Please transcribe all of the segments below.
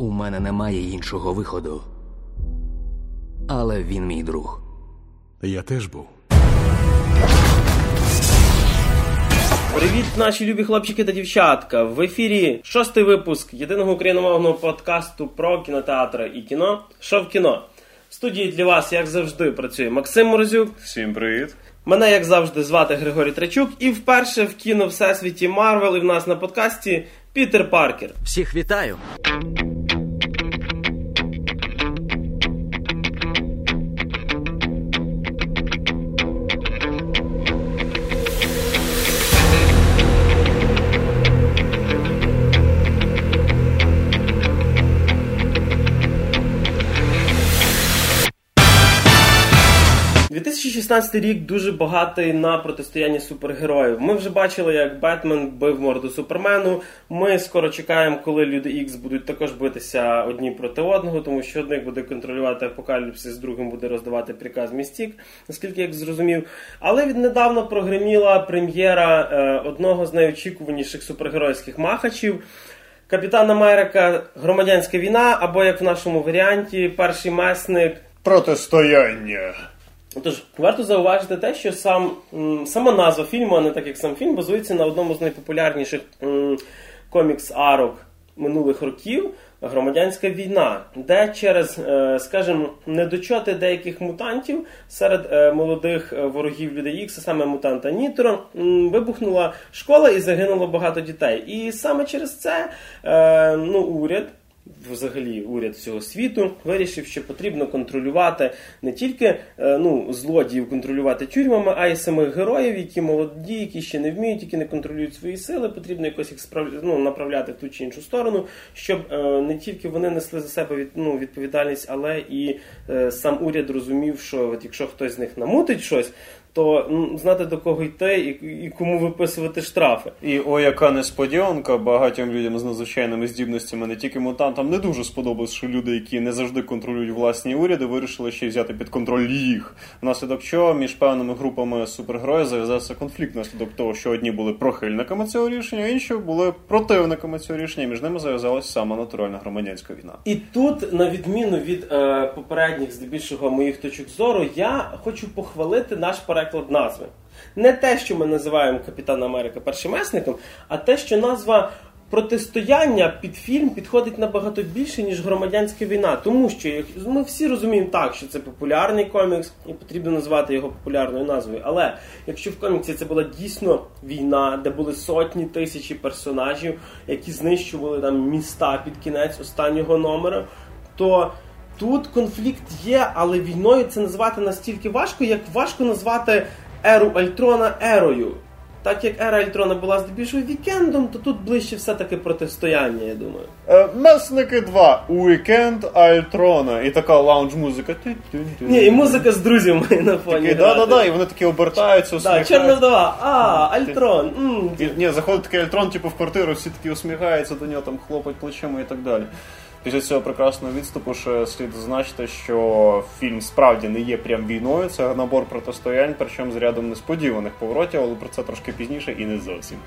У мене немає іншого виходу. Але він мій друг. Я теж був. Привіт, наші любі хлопчики та дівчатка. В ефірі шостий випуск єдиного україномовного подкасту про кінотеатри і кіно. Що в кіно? В студії для вас, як завжди, працює Максим Морозюк. Всім привіт. Мене, як завжди, звати Григорій Трачук. І вперше в кіно Всесвіті Марвел і в нас на подкасті Пітер Паркер. Всіх вітаю! – 2016 рік дуже багатий на протистояння супергероїв. Ми вже бачили, як Бетмен бив морду Супермену. Ми скоро чекаємо, коли люди Ікс будуть також битися одні проти одного, тому що одних буде контролювати апокаліпсис, другим буде роздавати приказ Містік, наскільки я зрозумів. Але віднедавна прогреміла прем'єра е, одного з найочікуваніших супергеройських махачів. Капітан Америка, громадянська війна, або як в нашому варіанті, перший месник. Протистояння. Тож варто зауважити те, що сам сама назва фільму, а не так як сам фільм, базується на одному з найпопулярніших комікс-арок минулих років Громадянська війна, де через, е, скажімо, недочоти деяких мутантів серед е, молодих е, ворогів людей Ікс, саме мутанта Нітро, вибухнула школа і загинуло багато дітей. І саме через це ну, уряд взагалі уряд всього світу вирішив, що потрібно контролювати не тільки е, ну, злодіїв контролювати тюрмами, а й самих героїв, які молоді, які ще не вміють, які не контролюють свої сили. Потрібно якось їх справ... ну, направляти в ту чи іншу сторону, щоб е, не тільки вони несли за себе від, ну, відповідальність, але і е, сам уряд розумів, що от якщо хтось з них намутить щось. То ну, знати до кого йти і, і кому виписувати штрафи. І о, яка несподіванка багатьом людям з надзвичайними здібностями, не тільки мутантам, не дуже сподобалось, що люди, які не завжди контролюють власні уряди, вирішили ще й взяти під контроль їх. Внаслідок чого між певними групами супергероїв зав'язався конфлікт внаслідок того, що одні були прихильниками цього рішення, а інші були противниками цього рішення. Між ними зав'язалася сама натуральна громадянська війна. І тут, на відміну від е, попередніх, здебільшого моїх точок зору, я хочу похвалити наш переклад назви. Не те, що ми називаємо Капітан Америка першимесником, а те, що назва протистояння під фільм підходить набагато більше, ніж громадянська війна. Тому що ми всі розуміємо так, що це популярний комікс, і потрібно назвати його популярною назвою. Але якщо в коміксі це була дійсно війна, де були сотні тисячі персонажів, які знищували там міста під кінець останнього номера, то тут конфлікт є, але війною це назвати настільки важко, як важко назвати еру Альтрона ерою. Так як ера Альтрона була здебільшого вікендом, то тут ближче все-таки протистояння, я думаю. Е, Месники 2. Уікенд Альтрона. І така лаунж-музика. Ні, і музика з друзями на фоні. Такий, да-да-да, і вони такі обертаються, Да, усміхаються. чорна вдова, а, Альтрон. м. І, ні, заходить такий Альтрон, типу, в квартиру, всі такі усміхаються до нього, там хлопать плечима і так далі. Після цього прекрасного відступу ще слід зазначити, що фільм справді не є прям війною, це набор протистоянь, причому з рядом несподіваних поворотів, але про це трошки пізніше і не зовсім.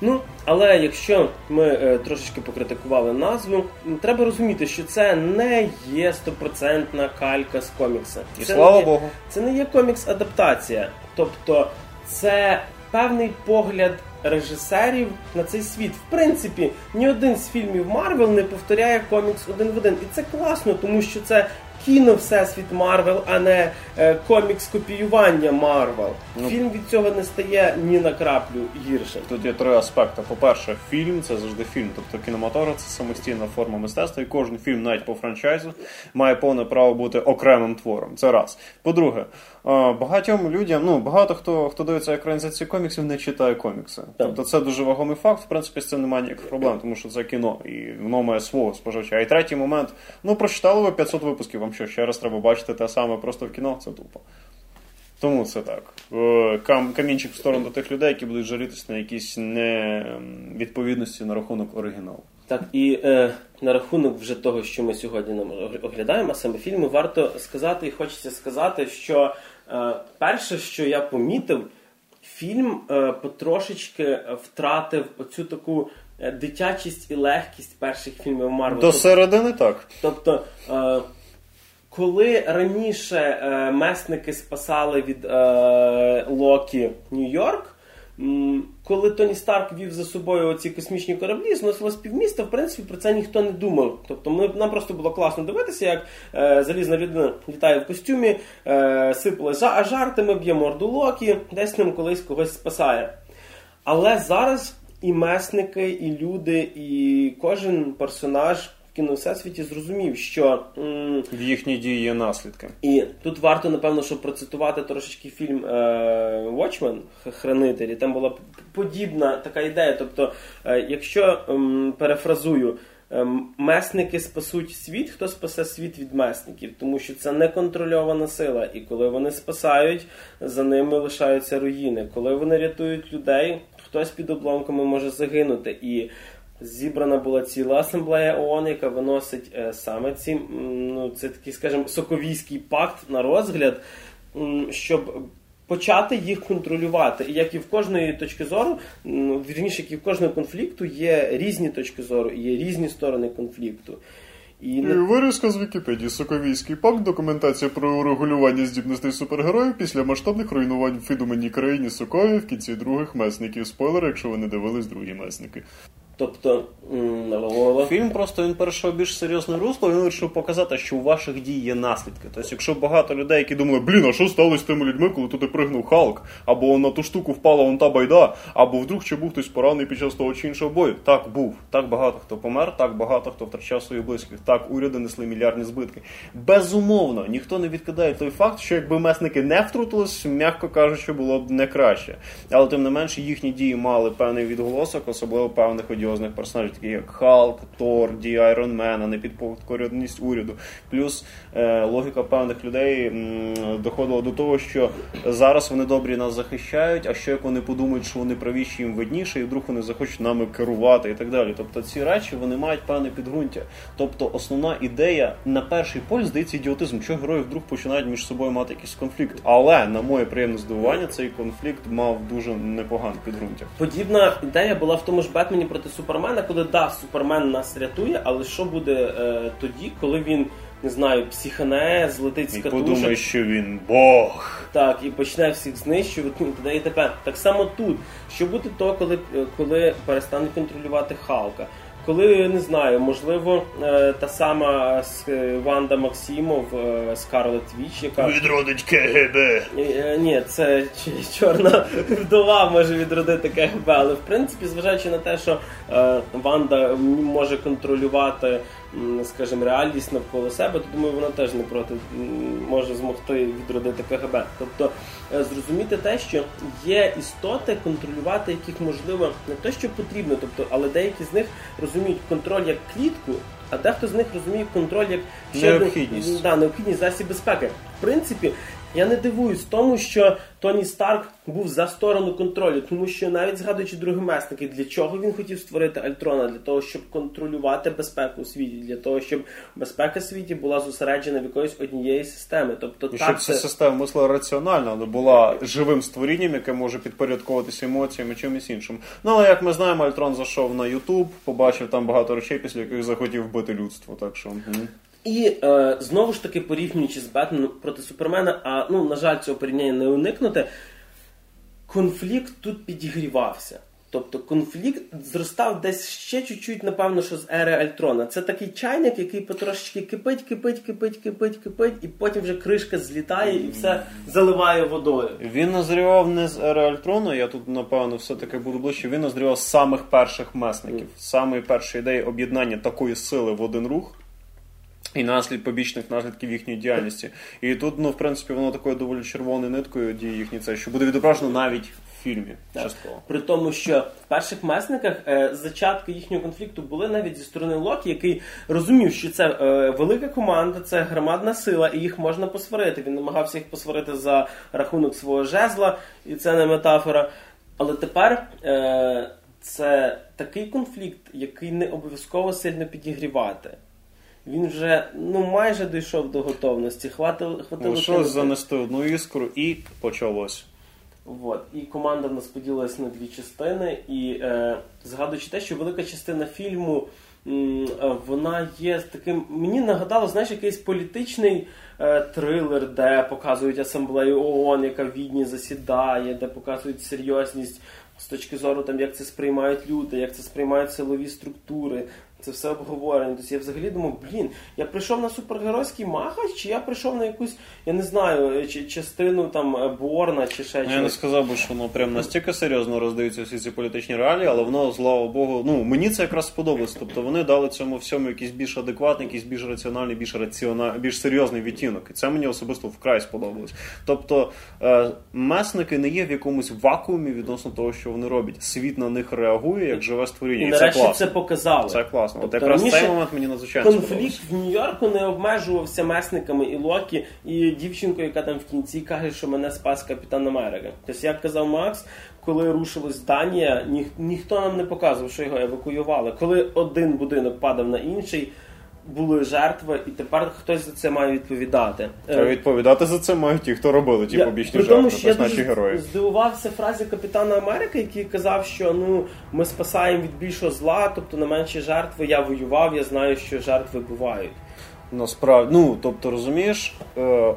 Ну, але якщо ми е, трошечки покритикували назву, треба розуміти, що це не є стопроцентна калька з комікса. І це, слава Богу. Це не є комікс-адаптація. Тобто, це певний погляд режисерів на цей світ. В принципі, ні один з фільмів Марвел не повторяє комікс один в один. І це класно, тому що це кіно Всесвіт Марвел, а не е, комікс копіювання Марвел. Ну. Фільм від цього не стає ні на краплю гіршим. Тут є три аспекти. По-перше, фільм це завжди фільм. Тобто кінематограф це самостійна форма мистецтва, і кожен фільм, навіть по франчайзу, має повне право бути окремим твором. Це раз. По-друге, е, багатьом людям, ну багато хто хто дивиться екранізацію коміксів, не читає комікси. Тобто це дуже вагомий факт. В принципі, з цим немає ніяких проблем, тому що це кіно, і воно має свого споживача. І третій момент: ну прочитали ви 500 випусків. Вам що ще раз треба бачити те саме просто в кіно? Це тупо. Тому це так. Е, камінчик в сторону до тих людей, які будуть жалітися на якісь невідповідності на рахунок оригіналу. Так, і е, на рахунок вже того, що ми сьогодні нам оглядаємо, а саме фільми, варто сказати і хочеться сказати, що е, перше, що я помітив, фільм е, потрошечки втратив оцю таку е, дитячість і легкість перших фільмів Марвел. До середини так. Тобто, е, коли раніше е, месники спасали від е, Локі Нью-Йорк, коли Тоні Старк вів за собою оці космічні кораблі, зносилось півміста, в принципі, про це ніхто не думав. Тобто ми, нам просто було класно дивитися, як е, залізна людина літає в костюмі, е, сипали жа- жартами, б'є морду Локі, десь ним колись когось спасає. Але зараз і месники, і люди, і кожен персонаж кіновсесвіті зрозумів, що. м, В їхній дії є наслідки. і тут варто, напевно, щоб процитувати трошечки фільм е, Watchmen Хранителі. Там була подібна така ідея. Тобто, е, якщо ем, перефразую, месники спасуть світ, хто спасе світ від месників, тому що це неконтрольована сила. І коли вони спасають, за ними лишаються руїни. Коли вони рятують людей, хтось під обломками може загинути. І Зібрана була ціла асамблея ООН, яка виносить е, саме ці, ну, це такий, скажімо, соковійський пакт на розгляд, щоб почати їх контролювати. І як і в кожної точки зору, м, вірніше, як і в кожного конфлікту є різні точки зору, є різні сторони конфлікту. І Вирізка з Вікіпедії Соковійський пакт, документація про урегулювання здібностей супергероїв після масштабних руйнувань в видуманій країні Сокові в кінці других месників. Спойлер, якщо ви не дивились другі месники. Тобто. Фільм просто він перейшов більш серйозне русло, він вирішив показати, що у ваших дій є наслідки. Тобто, якщо багато людей, які думали, блін, а що сталося з тими людьми, коли туди пригнув Халк, або на ту штуку впала вон та байда, або вдруг чи був хтось поранений під час того чи іншого бою. Так був. Так багато хто помер, так багато хто втрачав своїх близьких. Так уряди несли мільярдні збитки. Безумовно, ніхто не відкидає той факт, що якби месники не втрутились, м'яко кажучи, було б не краще. Але тим не менше їхні дії мали певний відголосок, особливо певних одіозних персонажів, таких як Халк, Тор, Ді Айрон Мен, а не підкорюваність уряду. Плюс е, логіка певних людей м, доходила до того, що зараз вони добрі нас захищають, а що як вони подумають, що вони правіші їм видніше, і вдруг вони захочуть нами керувати і так далі. Тобто ці речі вони мають певне підґрунтя. Тобто основна ідея на перший поль здається ідіотизм, що герої вдруг починають між собою мати якийсь конфлікт. Але на моє приємне здивування, цей конфлікт мав дуже непогане підґрунтя. Подібна ідея була в тому ж Бетмені проти Супермена, коли да, Супермен нас рятує, але що буде е, тоді, коли він не знаю, психане, злетить з І подумає, що він Бог. так, і почне всіх знищувати, ну, і тепер Так само тут. Що буде то, коли, коли перестане контролювати Халка? Коли не знаю, можливо, е, та сама е, Ванда Максимов, е, Скарлет Віч, яка Відродить КГБ. Ні, це чорна вдова може відродити КГБ, але в принципі, зважаючи на те, що Ванда може контролювати, скажімо, реальність навколо себе, то думаю, вона теж не проти може змогти відродити КГБ. Тобто е, зрозуміти те, що є істоти, контролювати яких можливо не те, що потрібно, тобто, але деякі з них розуміють контроль як клітку. А дехто з них розуміє контроль як ще один- да, необхідність засіб безпеки. В принципі, я не дивуюсь тому, що Тоні Старк був за сторону контролю, тому що навіть згадуючи другі месники, для чого він хотів створити Альтрона? Для того, щоб контролювати безпеку у світі, для того, щоб безпека світі була зосереджена в якоїсь однієї системи. Тобто, І так, щоб ця це... система мислила раціонально, але була живим створінням, яке може підпорядковуватися емоціями чимось іншим. Ну але як ми знаємо, Альтрон зайшов на Ютуб, побачив там багато речей, після яких захотів вбити людство. Так що. І е, знову ж таки, порівнюючи з Бетменом проти Супермена, а ну, на жаль, цього порівняння не уникнути, конфлікт тут підігрівався. Тобто конфлікт зростав десь ще чуть-чуть, напевно, що з ери Альтрона. Це такий чайник, який потрошечки кипить, кипить, кипить, кипить, кипить, і потім вже кришка злітає і все заливає водою. Він назрівав не з ери Альтрона, я тут напевно все-таки буду ближче. Він назрівав з самих перших месників, з самої першої ідеї об'єднання такої сили в один рух. І наслід побічних наслідків їхньої діяльності. І тут, ну, в принципі, воно такою доволі червоною ниткою діє їхні це, що буде відображено навіть в фільмі частково. При тому, що в перших месниках е, зачатки їхнього конфлікту були навіть зі сторони Локі, який розумів, що це е, велика команда, це громадна сила, і їх можна посварити. Він намагався їх посварити за рахунок свого жезла, і це не метафора. Але тепер е, це такий конфлікт, який не обов'язково сильно підігрівати. Він вже ну майже дійшов до готовності. Хватило, хватило Лишилось занести одну іскру і почалось. От. І команда в нас поділилась на дві частини. І е, згадуючи те, що велика частина фільму. м, Вона є таким. Мені нагадало, знаєш, якийсь політичний е, трилер, де показують асамблею ООН, яка в Відні засідає, де показують серйозність з точки зору, там, як це сприймають люди, як це сприймають силові структури. Це все обговорення. Тобто я взагалі думав, блін, я прийшов на супергеройський махач, чи я прийшов на якусь, я не знаю, чи, частину там е, Борна, чи ще Ну, Я не сказав би, що воно прям настільки серйозно роздаються всі ці політичні реалії, але воно, слава Богу, ну мені це якраз сподобалось. Тобто вони дали цьому всьому якийсь більш адекватний, якийсь більш раціональний, більш раціональний, більш серйозний відтінок. І це мені особисто вкрай сподобалось. Тобто е, месники не є в якомусь вакуумі відносно того, що вони роблять. Світ на них реагує як живе створіння. І І це класно. це показали. Це класно. От Тобто якраз раніше цей момент мені надзвичайно Конфлікт сподобався. в Нью-Йорку не обмежувався месниками і Локі, і дівчинкою, яка там в кінці каже, що мене спас капітан Америка. Тобто, як казав Макс, коли рушилась Данія, ніх, ніхто нам не показував, що його евакуювали. Коли один будинок падав на інший, були жертви, і тепер хтось за це має відповідати. Та відповідати за це мають ті, хто робили ті Я- побічні при тому, жертви, що я наші герої. здивувався фразі капітана Америки, який казав, що ну ми спасаємо від більшого зла, тобто на менші жертви. Я воював, я знаю, що жертви бувають. Насправді, ну тобто розумієш, е,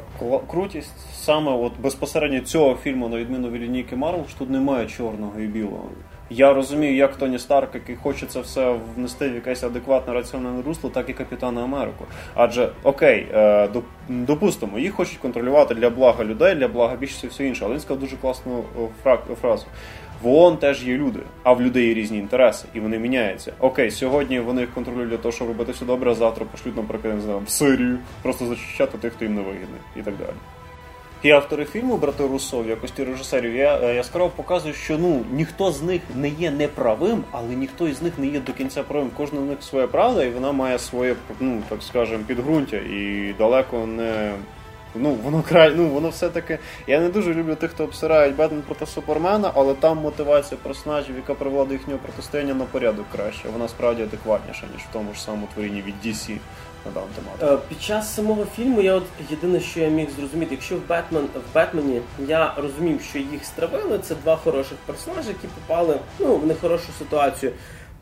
крутість саме от безпосередньо цього фільму, на відміну від лінійки Марвел, що тут немає чорного і білого. Я розумію, як Тоні Старк, який хоче це все внести в якесь адекватне раціональне русло, так і Капітана Америку. Адже окей, е, допустимо, їх хочуть контролювати для блага людей, для блага більшості все інше. Але він сказав дуже класну фра- фразу. В ООН теж є люди, а в людей є різні інтереси, і вони міняються. Окей, сьогодні вони їх контролюють для того, щоб робити все добре, а завтра пошлють, наприклад, не знаю, в Сирію, просто зачищати тих, хто їм не вигідний, і так далі. І автори фільму брати Руссо в якості режисерів я е, яскраво показую, що ну ніхто з них не є неправим, але ніхто із них не є до кінця правим. Кожна з них своя правда, і вона має своє, ну так скажемо, підґрунтя, і далеко не. Ну, воно край, ну воно все-таки. Я не дуже люблю тих, хто обсирають Бетмен проти Супермена, але там мотивація персонажів, яка привела до їхнього протистояння на порядок краще. Вона справді адекватніша, ніж в тому ж самому творінні від DC на дану. Е, Під час самого фільму я от єдине, що я міг зрозуміти, якщо в Бетмен в Бетмені я розумів, що їх стравили, це два хороших персонажі, які попали ну, в нехорошу ситуацію.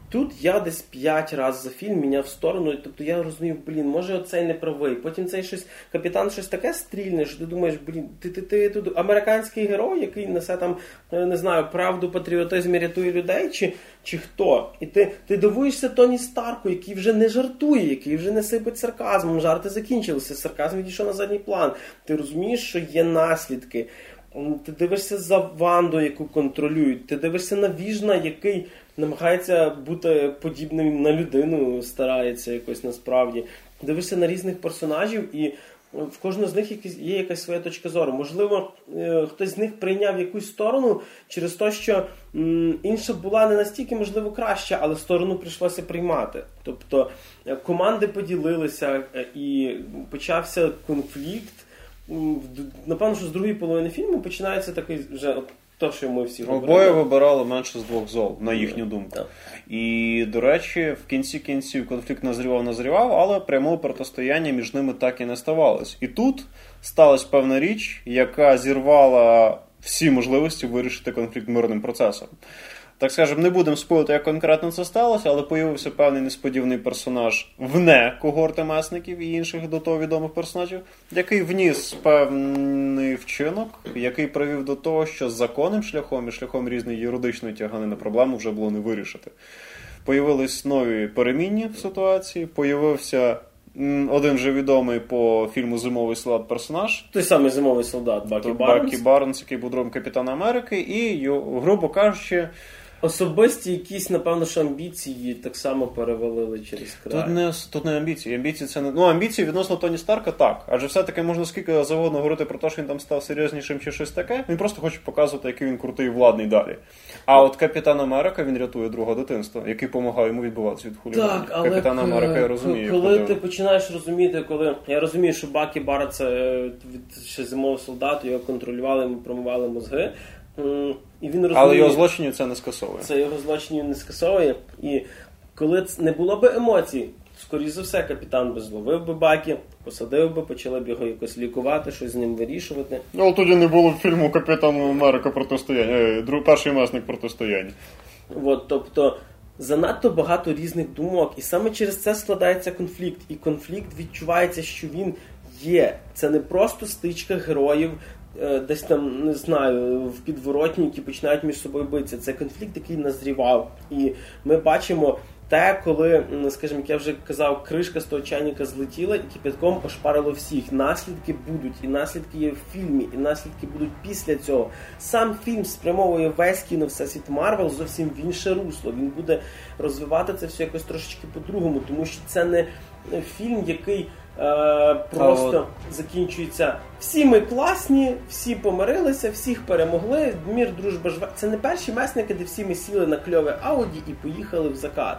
Тут я десь п'ять разів за фільм міняв сторону, тобто я розумів, блін, може оцей не правий. Потім цей щось капітан щось таке стрільне, що ти думаєш, блін, ти, ти, ти тут американський герой, який несе там, е, не знаю, правду, патріотизм і рятує людей, чи, чи хто? І ти, ти дивуєшся Тоні Старку, який вже не жартує, який вже не сипить сарказмом. Жарти закінчилися, сарказм відійшов на задній план. Ти розумієш, що є наслідки. Ти дивишся за Ванду, яку контролюють. Ти дивишся на Віжна, який намагається бути подібним на людину, старається якось насправді. Дивишся на різних персонажів, і в кожного з них є якась своя точка зору. Можливо, е, хтось з них прийняв якусь сторону через те, що інша була не настільки, можливо, краща, але сторону прийшлося приймати. Тобто е, команди поділилися, е, і почався конфлікт. Напевно, що з другої половини фільму починається такий вже от то, що ми всі Обоє вибирали менше з двох зол, на їхню думку. Так. І, до речі, в кінці кінців конфлікт назрівав, назрівав, але прямого протистояння між ними так і не ставалось. І тут сталася певна річ, яка зірвала всі можливості вирішити конфлікт мирним процесом. Так скажемо, не будемо спойлити, як конкретно це сталося, але появився певний несподіваний персонаж вне когорти месників і інших до того відомих персонажів, який вніс певний вчинок, який привів до того, що з законним шляхом і шляхом різної юридичної тяганини проблему вже було не вирішити. Появились нові перемінні в ситуації, появився один вже відомий по фільму Зимовий солдат персонаж, Той самий зимовий солдат Бакі Барнс. Бакі Барнс, який був другом Капітана Америки, і, грубо кажучи, Особисті якісь, напевно, що амбіції так само перевалили через край. Тут не тут не амбіції. Амбіції це не ну амбіції відносно Тоні Старка, так. Адже все-таки можна скільки завгодно говорити про те, що він там став серйознішим чи щось таке. Він просто хоче показувати, який він крутий і владний далі. А от Капітан Америка він рятує друга дитинства, який допомагає йому відбуватися від хуліганів. Так, але Капітан Америка я розумію. коли ти починаєш розуміти, коли я розумію, що Бакі Бара це е, від ще зимового солдату, його контролювали, йому промивали мозги. М, І він розуміє, Але його злочинів це не скасовує. це його злочинів не скасовує. І коли ц- не було би емоцій, скоріш за все, капітан би зловив би баки, посадив би, почали б його якось лікувати, щось з ним вирішувати. Ну, але тоді не було фільму Капітан Америка протистояння. Е, друг- перший месник протистояння. От, тобто занадто багато різних думок, і саме через це складається конфлікт. І конфлікт відчувається, що він є. Це не просто стичка героїв. Е, Десь там не знаю в підворотні, які починають між собою битися. Це конфлікт, який назрівав, і ми бачимо те, коли, скажімо, як я вже казав, кришка з того чайника злетіла і кипятком ошпарило всіх. Наслідки будуть, і наслідки є в фільмі, і наслідки будуть після цього. Сам фільм спрямовує весь кіно всесвіт Марвел зовсім в інше русло. Він буде розвивати це все якось трошечки по-другому, тому що це не фільм, який. Е, просто закінчується. Всі ми класні, всі помирилися, всіх перемогли. Мір, дружба, жвачка. Це не перші месники, де всі ми сіли на кльове ауді і поїхали в закат.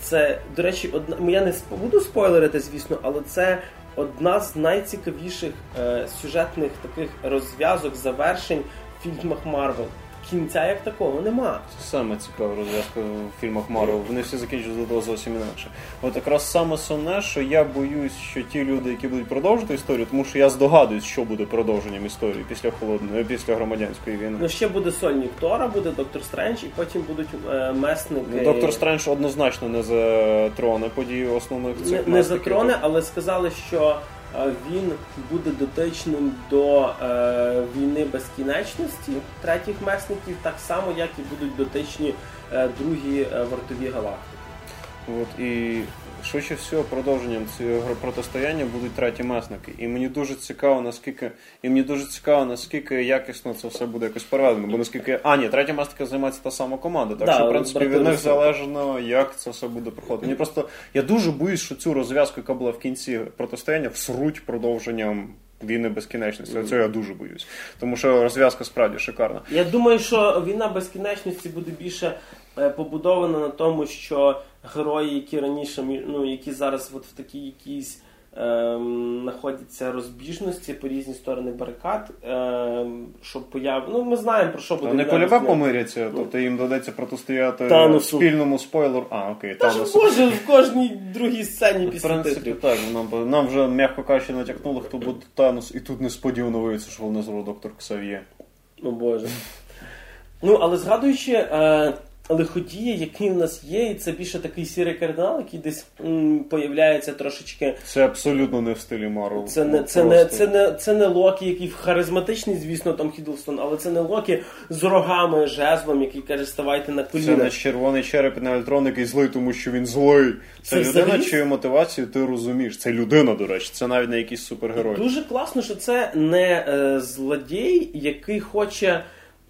Це, до речі, одна. Я не буду спойлерити, звісно, але це одна з найцікавіших е, сюжетних таких розв'язок, завершень в фільмах Марвел. Кінця як такого нема. Це саме цікава розв'язка в фільмах Марвел. Вони всі закінчують до зовсім інакше. От якраз саме сумне, що я боюсь, що ті люди, які будуть продовжувати історію, тому що я здогадуюсь, що буде продовженням історії після холодної, після громадянської війни. Ну ще буде сольник Тора, буде Доктор Стрендж, і потім будуть е, месники. Ну, Доктор Стрендж однозначно не затроне події основних цих не, не затроне, але сказали, що е, він буде дотичним до е, війни безкінечності третіх месників, так само, як і будуть дотичні е, другі е, вартові галактики. От і швидше всього продовженням цього протистояння будуть треті месники. І мені дуже цікаво, наскільки і мені дуже цікаво, наскільки якісно це все буде якось переведено. Бо наскільки а ні, треті месники займається та сама команда. Так Да, що в принципі від них залежно, як це все буде проходити. Мені просто я дуже боюсь, що цю розв'язку, яка була в кінці протистояння, всруть продовженням. Війни безкінечності. Цього я дуже боюсь. Тому що розв'язка справді шикарна. Я думаю, що війна безкінечності буде більше побудована на тому, що герої, які раніше ну, які зараз от в такій якійсь ем, знаходяться розбіжності по різні сторони барикад, ем, щоб появ... Ну, ми знаємо про що буде. Вони полюбе безкінечності. помиряться, тобто їм доведеться протистояти Таносу. спільному спойлеру. А, окей, Та ж Таносу. Боже, в кожній другій сцені В після принципі, титрів. так. Нам, нам вже, м'яко кажучи, натякнули, хто буде Танос, і тут несподівано виявиться, що вони зробив доктор Ксав'є. О Боже. Ну, але згадуючи е, лиходії, які в нас є, і це більше такий сірий кардинал, який десь м, появляється трошечки. Це абсолютно не в стилі Марвел. Це не, Ну, це, не, це, не, це не Локі, який харизматичний, звісно, Том Хіддлстон, але це не Локі з рогами, жезлом, який каже, ставайте на Це коліна. не червоний череп на електрон, який злий, тому що він злий. Це, Це людина, чию мотивацію ти розумієш. Це людина, до речі, це навіть не якийсь супергерой. Дуже класно, що це не е, злодій, який хоче,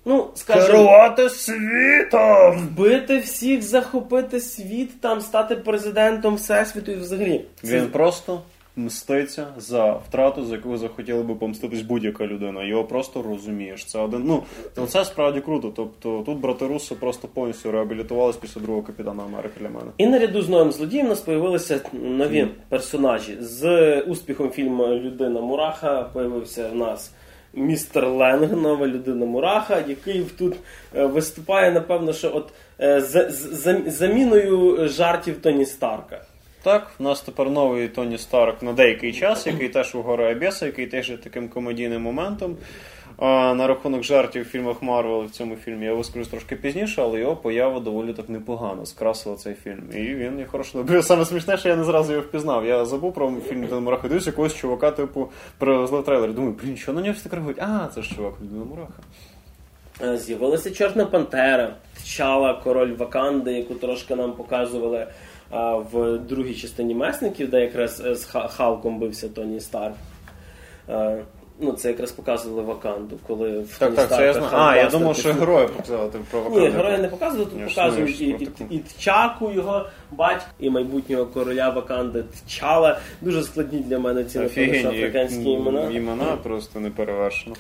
ну, скажімо, Керувати світом! вбити всіх, захопити світ, там стати президентом всесвіту і взагалі. Це- Він просто мститься за втрату, за яку захотіла би помститись будь-яка людина. Його просто розумієш. Це один. Ну ну, це справді круто. Тобто тут брати Руссо просто повністю реабілітувались після другого капітана Америки для мене. І наряду з новим злодієм у нас появилися нові персонажі. З успіхом фільму Людина Мураха появився в нас містер Ленг, нова людина Мураха, який тут е, виступає, напевно, що от е, за- за- заміною жартів Тоні Старка. Так, в нас тепер новий Тоні Старк на деякий час, який теж у гори Абеса, який теж є таким комедійним моментом. На рахунок жартів в фільмах Марвел в цьому фільмі я вискажусь трошки пізніше, але його поява доволі так непогано скрасила цей фільм. І він є хороший. Бо Саме смішне, що я не зразу його впізнав. Я забув про фільм Мураха, дивлюсь якогось чувака, типу, привезли в трейлер. Думаю, блін, що на нього всі так реагують? А, це ж чувак Людина Мураха. Е, З'явилася Чорна Пантера, Тчала, король Ваканди, яку трошки нам показували в другій частині месників, де якраз е, з Халком бився Тоні Старк. Ну, це якраз показували Ваканду, коли в Так, так, це я знаю. А, я думав, що героя показали про ваканду. Ні, героя не показували, тут показують і, і, і, і Тчаку, його батька, і майбутнього короля Ваканди Тчала. Дуже складні для мене ці Офігенні африканські імена. імена просто не перевершено.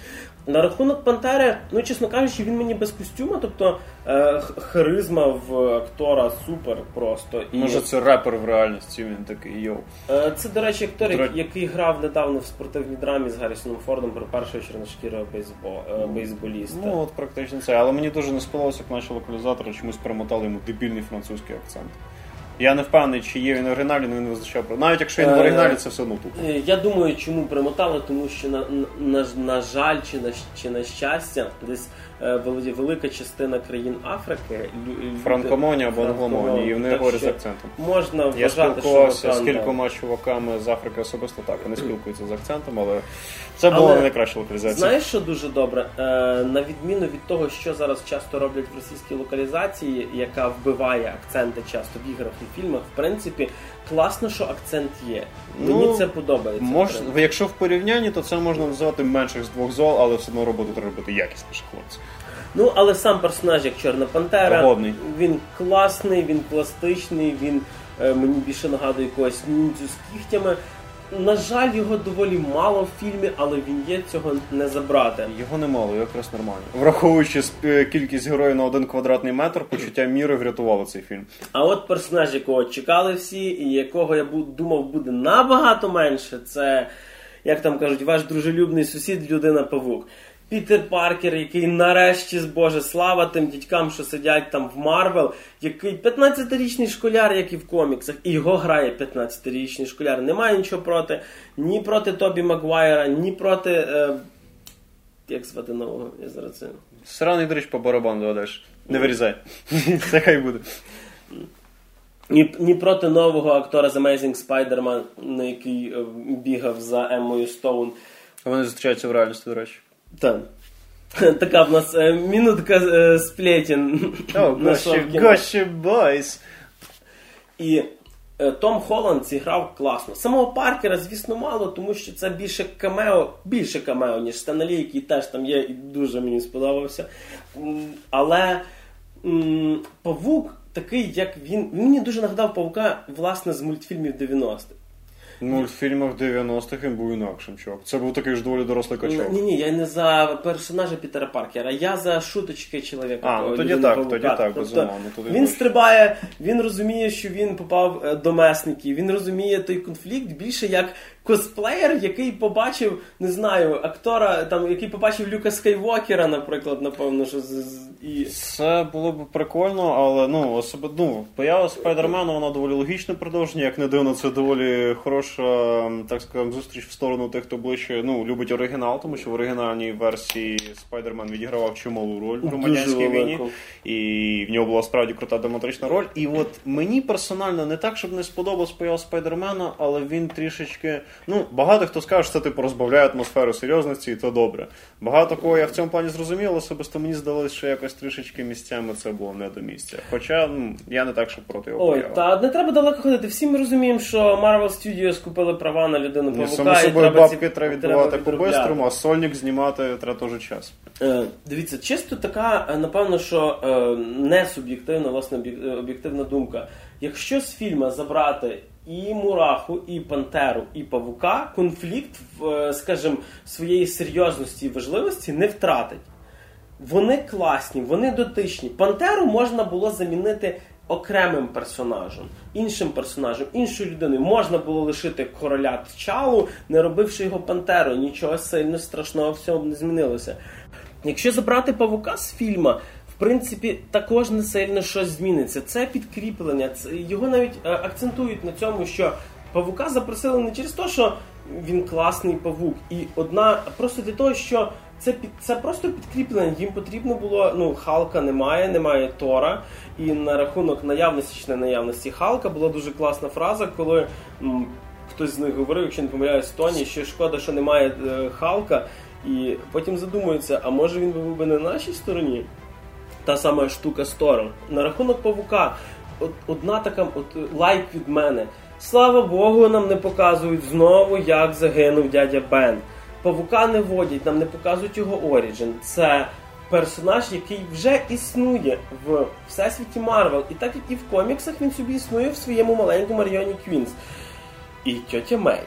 На рахунок Пантери, ну чесно кажучи, він мені без костюма, тобто е, харизма в актора супер просто. І, Може, це репер в реальності, він такий йоу. е, це, до речі, актор, До який грав недавно в спортивній драмі з Гаррісоном Фордом про першого чорношкірого бейсбо, е, бейсболіста. Ну, от практично це. Але мені дуже не сподобалося, як наші локалізатори чомусь перемотали йому дебільний французький акцент. Я не впевнений, чи є він в оригіналі, але він визначав про. Навіть якщо він в оригіналі, це все одно тут. Е, Я думаю, чому примотали, тому що на, на, на жаль чи на, чи на щастя, десь велика частина країн Африки лю- або англомоні, і вони говорять з акцентом. Можна Я вважати, спілкувався що з кількома чуваками з Африки особисто так. Вони спілкуються з акцентом, але це була не найкраща локалізація. Знаєш, що дуже добре? Е, на відміну від того, що зараз часто роблять в російській локалізації, яка вбиває акценти часто в іграх і фільмах, в принципі, класно, що акцент є. Мені Ну, це подобається. Мож, якщо в порівнянні, то це можна називати менших з двох зол, але все одно роботу треба робити якісніше, хлопці. Ну, але сам персонаж, як Чорна Пантера, Погодний. він класний, він пластичний, він е, мені більше нагадує якогось ніндзю з кігтями. На жаль, його доволі мало в фільмі, але він є цього не забрати. Його немало, якраз нормально. Враховуючи сп- е, кількість героїв на один квадратний метр, почуття міри врятувало цей фільм. А от персонаж, якого чекали всі, і якого я бу- думав буде набагато менше, це, як там кажуть, ваш дружелюбний сусід, людина павук. Пітер Паркер, який нарешті з Боже слава тим дідькам, що сидять там в Марвел, який 15-річний школяр, як і в коміксах, і його грає 15-річний школяр. Немає нічого проти ні проти Тобі Магуайра, ні проти. Е, як звати нового? Я зараз це. Сраний дрищ по барабану додаєш. Не вирізай. Це хай буде. Ні, ні проти нового актора з Amazing Spider-Man, на який е, бігав за Еммою Стоун. Вони зустрічаються в реальності, до речі. Та. Така в нас е, минутка е, Нашов гоші, кіно. бойс. І е, Том Холланд зіграв класно. Самого Паркера, звісно, мало, тому що це більше камео, більше камео, ніж Стенлі, який теж там є, і дуже мені сподобався. Але м, павук такий, як. Він мені дуже нагадав павука, власне, з мультфільмів 90-х. В мультфільмах 90-х він був інакшим, чувак. Це був такий ж доволі дорослий качок. Ні, ні, я не за персонажа Пітера Паркера, я за шуточки чоловіка. А, ну тоді так, павука. тоді так, Тобто, безумовно, Він стрибає, він розуміє, що він попав е, до месників, він розуміє той конфлікт більше як косплеєр, який побачив, не знаю, актора, там, який побачив Люка Скайвокера, наприклад, напевно, що з, і. Це було б прикольно, але ну особи, ну, поява Спайдермена вона доволі логічне продовження. Як не дивно, це доволі хороша, м, так скажемо, зустріч в сторону тих, хто ближче ну, любить оригінал, тому що в оригінальній версії Спайдермен відігравав чималу роль в громадянській війні, і в нього була справді крута драматична роль. І от мені персонально не так, щоб не сподобалась поява Спайдермена, але він трішечки. Ну, багато хто скаже, що це типу розбавляє атмосферу серйозності, і то добре. Багато кого я в цьому плані зрозумів, але особисто мені здалося, що якось трішечки місцями це було не до місця. Хоча ну, я не так, що проти його Ой, появи. та не треба далеко ходити. Всі ми розуміємо, що Marvel Studios купили права на людину Ну, павука. само і собою треба бабки ці- треба відробляти. по-бистрому, а сольник знімати треба теж час. Е, Дивіться, чисто така, е, напевно, що е, не суб'єктивна, власне, е, об'єктивна думка. Якщо з фільму забрати і Мураху, і Пантеру, і Павука, конфлікт, е, скажімо, своєї серйозності і важливості не втратить. Вони класні, вони дотичні. Пантеру можна було замінити окремим персонажем, іншим персонажем, іншою людиною. Можна було лишити короля Тчалу, не робивши його пантерою. Нічого сильно страшного в цьому не змінилося. Якщо забрати павука з фільма, в принципі, також не сильно щось зміниться. Це підкріплення. Це, його навіть е, акцентують на цьому, що павука запросили не через те, що він класний павук, і одна просто для того, що це під це просто підкріплення. Їм потрібно було. Ну, Халка немає, немає Тора. І на рахунок наявності чи не наявності Халка була дуже класна фраза, коли м, хтось з них говорив, якщо не помиляюсь, Тоні, що шкода, що немає е, Халка. І потім задумується, а може він був би на нашій стороні? Та сама штука з Тором. На рахунок павука, от, одна така от, лайк від мене. Слава Богу, нам не показують знову, як загинув дядя Бен. Павука не водять, нам не показують його Оріджин. Це персонаж, який вже існує в всесвіті Марвел. І так як і в коміксах, він собі існує в своєму маленькому районі Квінс. І тьотя Мей,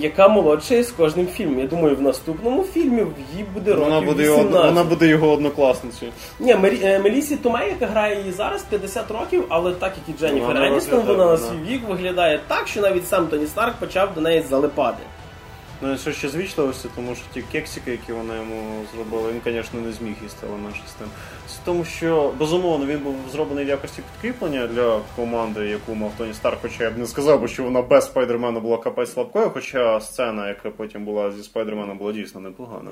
яка молодша з кожним фільмом. Я думаю, в наступному фільмі їй буде років Вона буде, його, вона буде його однокласницею. Ні, Мері, е, Марісі Томей, яка грає її зараз 50 років, але так як і Дженніфер Еністон, вона на свій вік виглядає так, що навіть сам Тоні Старк почав до неї залипати. Ну, що ще з вічливості, тому що ті кексики, які вони йому зробили, він, звісно, не зміг їсти, але менше з тим. З тому, що безумовно він був зроблений в якості підкріплення для команди, яку мав Тоні Старк, хоча я б не сказав, би, що вона без спайдермена була капець слабкою, хоча сцена, яка потім була зі спайдерменом, була дійсно непогана.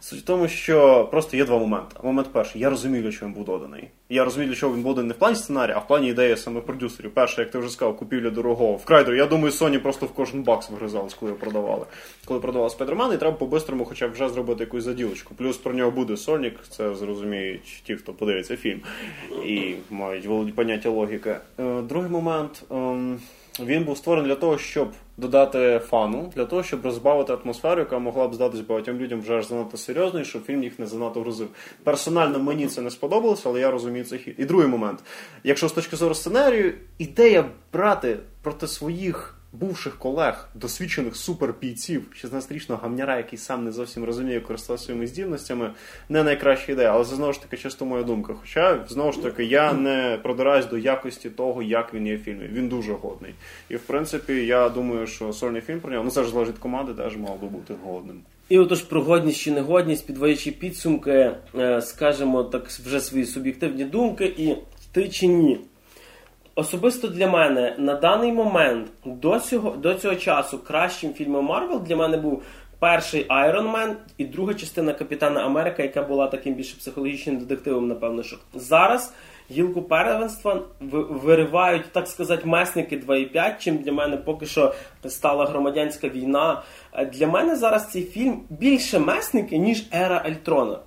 Суть в тому, що просто є два моменти. Момент перший, я розумію, для чого він був доданий. Я розумію, для чого він був доданий не в плані сценарія, а в плані ідеї саме продюсерів. Перше, як ти вже сказав, купівля дорогого. Вкрай, я думаю, Sony просто в кожен бакс вигризалась, коли продавали коли продавав Спайдерман, і треба по-бистрому хоча б вже зробити якусь заділочку. Плюс про нього буде Сонік, це зрозуміють ті, хто подивиться фільм і мають володіть поняття логіки. Е, другий момент. Ем, він був створений для того, щоб додати фану, для того, щоб розбавити атмосферу, яка могла б здатись багатьом людям вже аж занадто серйозною, щоб фільм їх не занадто грузив. Персонально мені це не сподобалося, але я розумію цей хід. І другий момент. Якщо з точки зору сценарію, ідея брати проти своїх бувших колег, досвідчених супербійців, 16-річного гамняра, який сам не зовсім розуміє користуватися своїми здібностями, не найкраща ідея. Але це знову ж таки чисто моя думка. Хоча знову ж таки я не продираюсь до якості того, як він є в фільмі. Він дуже годний. І в принципі, я думаю, що сольний фільм про нього ну це залежить команди, теж мав би бути годним. І отож про годність чи негодність, підводячи підсумки, е, скажемо так вже свої суб'єктивні думки і ти чи ні. Особисто для мене на даний момент до цього до цього часу кращим фільмом Марвел для мене був перший Iron Man і друга частина Капітана Америка, яка була таким більше психологічним детективом, напевно, що зараз гілку первенства виривають, так сказати, месники 2,5, чим для мене поки що стала громадянська війна. Для мене зараз цей фільм більше месники, ніж Ера Альтрона.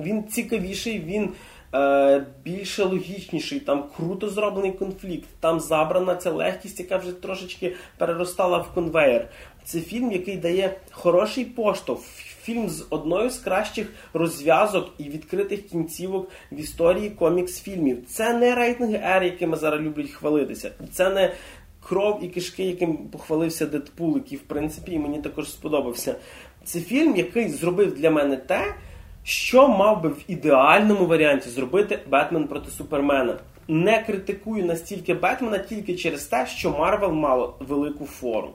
Він цікавіший, він е, більше логічніший, там круто зроблений конфлікт, там забрана ця легкість, яка вже трошечки переростала в конвейер. Це фільм, який дає хороший поштовх. Фільм з одною з кращих розв'язок і відкритих кінцівок в історії комікс-фільмів. Це не рейтинги R, якими зараз люблять хвалитися. Це не кров і кишки, яким похвалився Дедпул, який, в принципі, і мені також сподобався. Це фільм, який зробив для мене те. Що мав би в ідеальному варіанті зробити Бетмен проти Супермена? Не критикую настільки Бетмена тільки через те, що Марвел мало велику форму.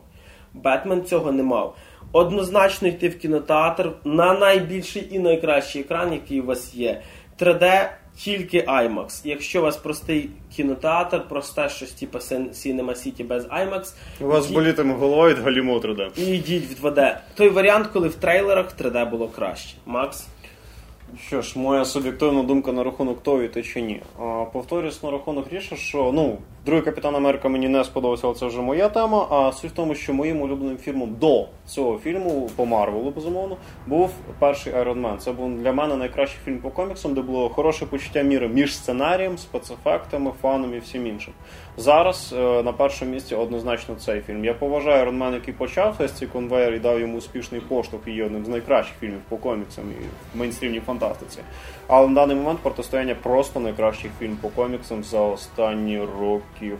Бетмен цього не мав. Однозначно йти в кінотеатр на найбільший і найкращий екран, який у вас є. 3D тільки IMAX. Якщо у вас простий кінотеатр, просте щось типу Cinema City без IMAX. У вас йдіть... болітиме головою від галіму 3D. І йдіть в 2D. Той варіант, коли в трейлерах 3D було краще. Макс? Що ж, моя суб'єктивна думка на рахунок і те чи ні. Повторюсь на рахунок ріша, що ну, другий капітан Америка мені не сподобався, але це вже моя тема. А суть в тому, що моїм улюбленим фільмом до цього фільму по Марвелу, безумовно, був перший Iron Man. Це був для мене найкращий фільм по коміксам, де було хороше почуття міри між сценарієм, спецефектами, фаном і всім іншим. Зараз е, на першому місці однозначно цей фільм. Я поважаю Iron Man, який почав цей конвейер і дав йому успішний поштовх і є одним з найкращих фільмів по коміксам і в мейнстрімній фантастиці. Але на даний момент протистояння просто найкращий фільм по коміксам за останні років.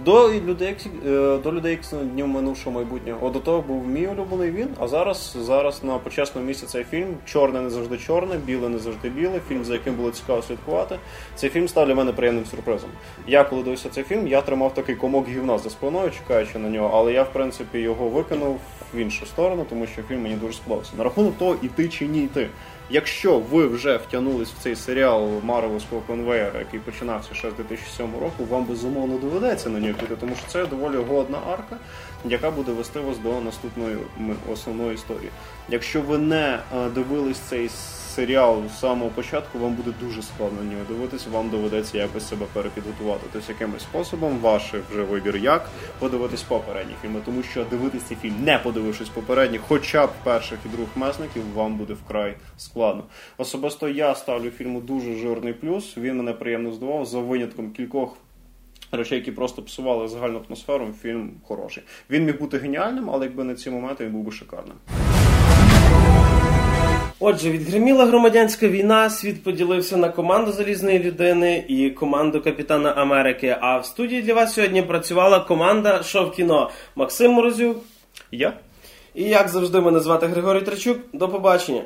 До людей е, до людей днів минувшого майбутнього. От до того був мій улюблений він. А зараз зараз на почесному місці цей фільм чорне не завжди чорне, біле не завжди біле. Фільм, за яким було цікаво слідкувати. Цей фільм став для мене приємним сюрпризом. Я коли дивився цей фільм, я тримав такий комок гівна за спиною, чекаючи на нього, але я в принципі його викинув в іншу сторону, тому що фільм мені дуже сподобався. На рахунок того, іти чи ні йти. Якщо ви вже втягнулись в цей серіал Марвелського конвейера, який починався ще з 2007 року, вам безумовно доведеться на нього піти, тому що це доволі годна арка, яка буде вести вас до наступної основної історії. Якщо ви не дивились цей серіал з самого початку, вам буде дуже складно на нього дивитися, вам доведеться якось себе перепідготувати. Тобто якимось способом ваш вже вибір, як подивитись попередні фільми, тому що дивитись цей фільм, не подивившись попередніх, хоча б перших і других месників, вам буде вкрай складно. Особисто я ставлю фільму дуже жирний плюс. Він мене приємно здивував за винятком кількох. Речей, які просто псували загальну атмосферу, фільм хороший. Він міг бути геніальним, але якби на ці моменти він був би шикарним. Отже, відгриміла громадянська війна, світ поділився на команду залізної людини і команду Капітана Америки. А в студії для вас сьогодні працювала команда «Шов кіно» Максим Морозюк. Я. І як завжди, мене звати Григорій Трачук. До побачення.